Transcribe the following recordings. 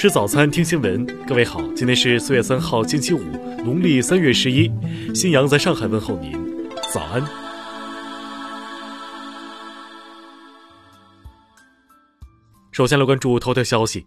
吃早餐，听新闻。各位好，今天是四月三号，星期五，农历三月十一。新阳在上海问候您，早安。首先来关注头条消息。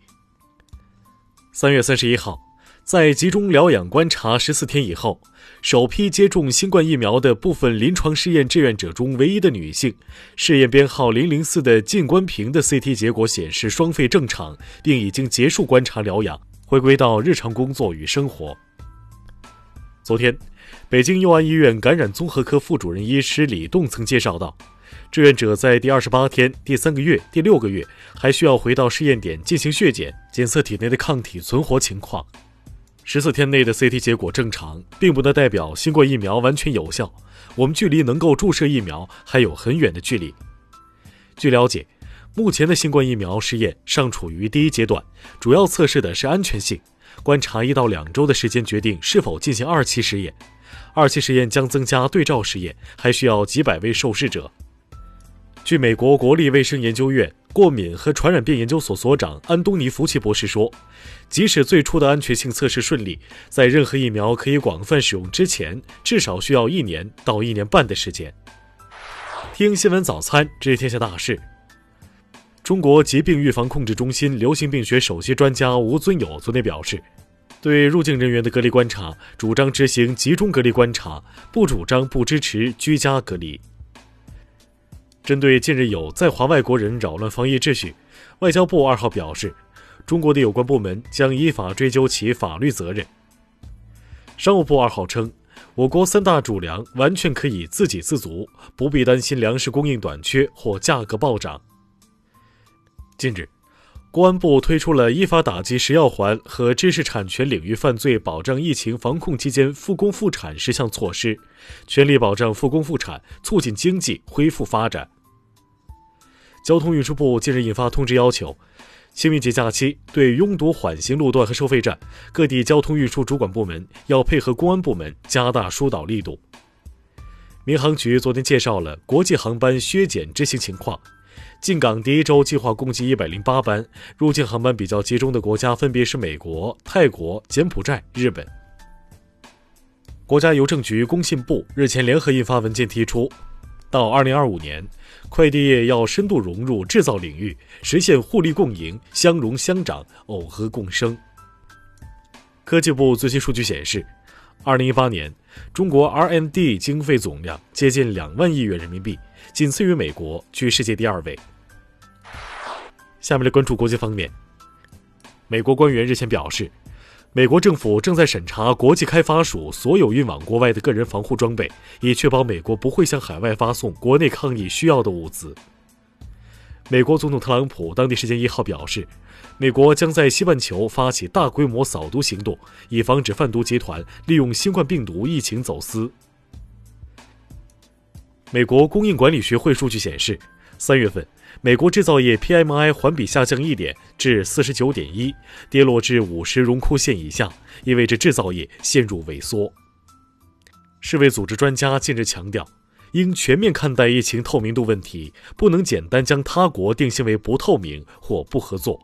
三月三十一号，在集中疗养观察十四天以后，首批接种新冠疫苗的部分临床试验志愿者中唯一的女性，试验编号零零四的靳关平的 CT 结果显示双肺正常，并已经结束观察疗养，回归到日常工作与生活。昨天，北京佑安医院感染综合科副主任医师李栋曾介绍到。志愿者在第二十八天、第三个月、第六个月还需要回到试验点进行血检，检测体内的抗体存活情况。十四天内的 CT 结果正常，并不能代表新冠疫苗完全有效。我们距离能够注射疫苗还有很远的距离。据了解，目前的新冠疫苗试验尚处于第一阶段，主要测试的是安全性，观察一到两周的时间决定是否进行二期试验。二期实验将增加对照试验，还需要几百位受试者。据美国国立卫生研究院过敏和传染病研究所所长安东尼·福奇博士说，即使最初的安全性测试顺利，在任何疫苗可以广泛使用之前，至少需要一年到一年半的时间。听新闻早餐知天下大事。中国疾病预防控制中心流行病学首席专家吴尊友昨天表示，对入境人员的隔离观察，主张执行集中隔离观察，不主张不支持居家隔离。针对近日有在华外国人扰乱防疫秩序，外交部二号表示，中国的有关部门将依法追究其法律责任。商务部二号称，我国三大主粮完全可以自给自足，不必担心粮食供应短缺或价格暴涨。近日，公安部推出了依法打击食药环和知识产权领域犯罪，保障疫情防控期间复工复产十项措施，全力保障复工复产，促进经济恢复发展。交通运输部近日印发通知，要求清明节假期对拥堵缓行路段和收费站，各地交通运输主管部门要配合公安部门加大疏导力度。民航局昨天介绍了国际航班削减执行情况，进港第一周计划共计一百零八班，入境航班比较集中的国家分别是美国、泰国、柬埔寨、日本。国家邮政局、工信部日前联合印发文件，提出。到二零二五年，快递业要深度融入制造领域，实现互利共赢、相融相长、耦合共生。科技部最新数据显示，二零一八年中国 R&D 经费总量接近两万亿元人民币，仅次于美国，居世界第二位。下面来关注国际方面，美国官员日前表示。美国政府正在审查国际开发署所有运往国外的个人防护装备，以确保美国不会向海外发送国内抗疫需要的物资。美国总统特朗普当地时间一号表示，美国将在西半球发起大规模扫毒行动，以防止贩毒集团利用新冠病毒疫情走私。美国供应管理学会数据显示，三月份。美国制造业 PMI 环比下降一点，至四十九点一，跌落至五十荣枯线以下，意味着制造业陷入萎缩。世卫组织专家近日强调，应全面看待疫情透明度问题，不能简单将他国定性为不透明或不合作。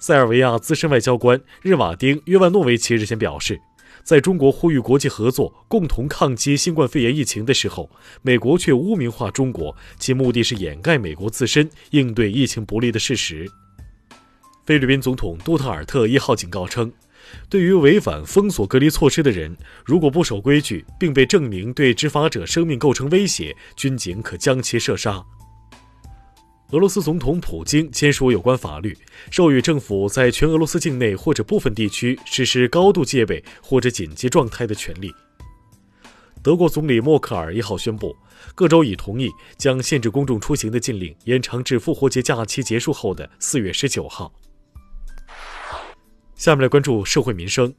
塞尔维亚资深外交官日瓦丁·约万诺维奇日前表示。在中国呼吁国际合作共同抗击新冠肺炎疫情的时候，美国却污名化中国，其目的是掩盖美国自身应对疫情不利的事实。菲律宾总统杜特尔特一号警告称，对于违反封锁隔离措施的人，如果不守规矩，并被证明对执法者生命构成威胁，军警可将其射杀。俄罗斯总统普京签署有关法律，授予政府在全俄罗斯境内或者部分地区实施高度戒备或者紧急状态的权利。德国总理默克尔一号宣布，各州已同意将限制公众出行的禁令延长至复活节假期结束后的四月十九号。下面来关注社会民生。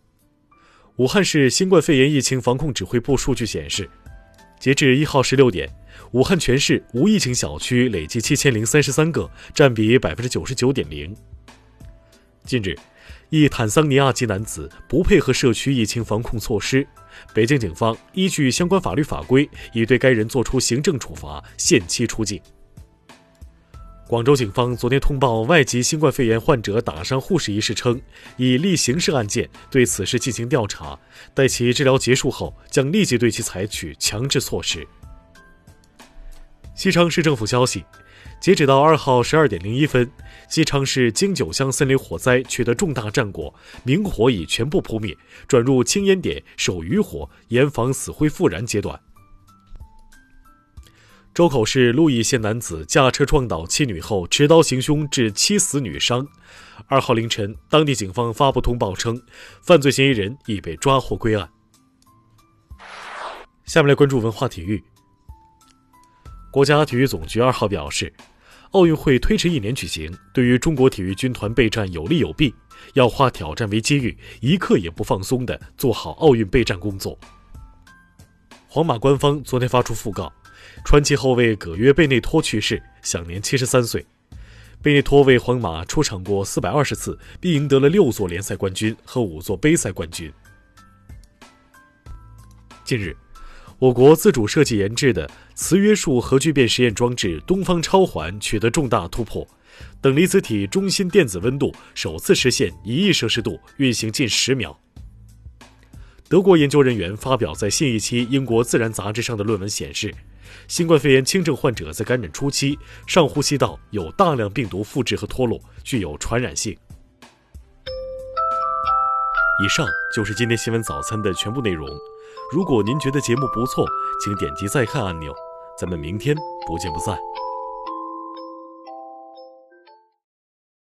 武汉市新冠肺炎疫情防控指挥部数据显示，截至一号十六点。武汉全市无疫情小区累计七千零三十三个，占比百分之九十九点零。近日，一坦桑尼亚籍男子不配合社区疫情防控措施，北京警方依据相关法律法规，已对该人作出行政处罚，限期出境。广州警方昨天通报外籍新冠肺炎患者打伤护士一事称，已立刑事案件对此事进行调查，待其治疗结束后，将立即对其采取强制措施。西昌市政府消息，截止到二号十二点零一分，西昌市京九乡森林火灾取得重大战果，明火已全部扑灭，转入清烟点、守余火、严防死灰复燃阶段。周口市鹿邑县男子驾车撞倒妻女后持刀行凶，致妻死女伤。二号凌晨，当地警方发布通报称，犯罪嫌疑人已被抓获归案。下面来关注文化体育。国家体育总局二号表示，奥运会推迟一年举行，对于中国体育军团备战有利有弊，要化挑战为机遇，一刻也不放松的做好奥运备战工作。皇马官方昨天发出讣告。传奇后卫葛约贝内托去世，享年七十三岁。贝内托为皇马出场过四百二十次，并赢得了六座联赛冠军和五座杯赛冠军。近日，我国自主设计研制的磁约束核聚变实验装置“东方超环”取得重大突破，等离子体中心电子温度首次实现一亿摄氏度，运行近十秒。德国研究人员发表在新一期英国《自然》杂志上的论文显示。新冠肺炎轻症患者在感染初期，上呼吸道有大量病毒复制和脱落，具有传染性。以上就是今天新闻早餐的全部内容。如果您觉得节目不错，请点击再看按钮。咱们明天不见不散。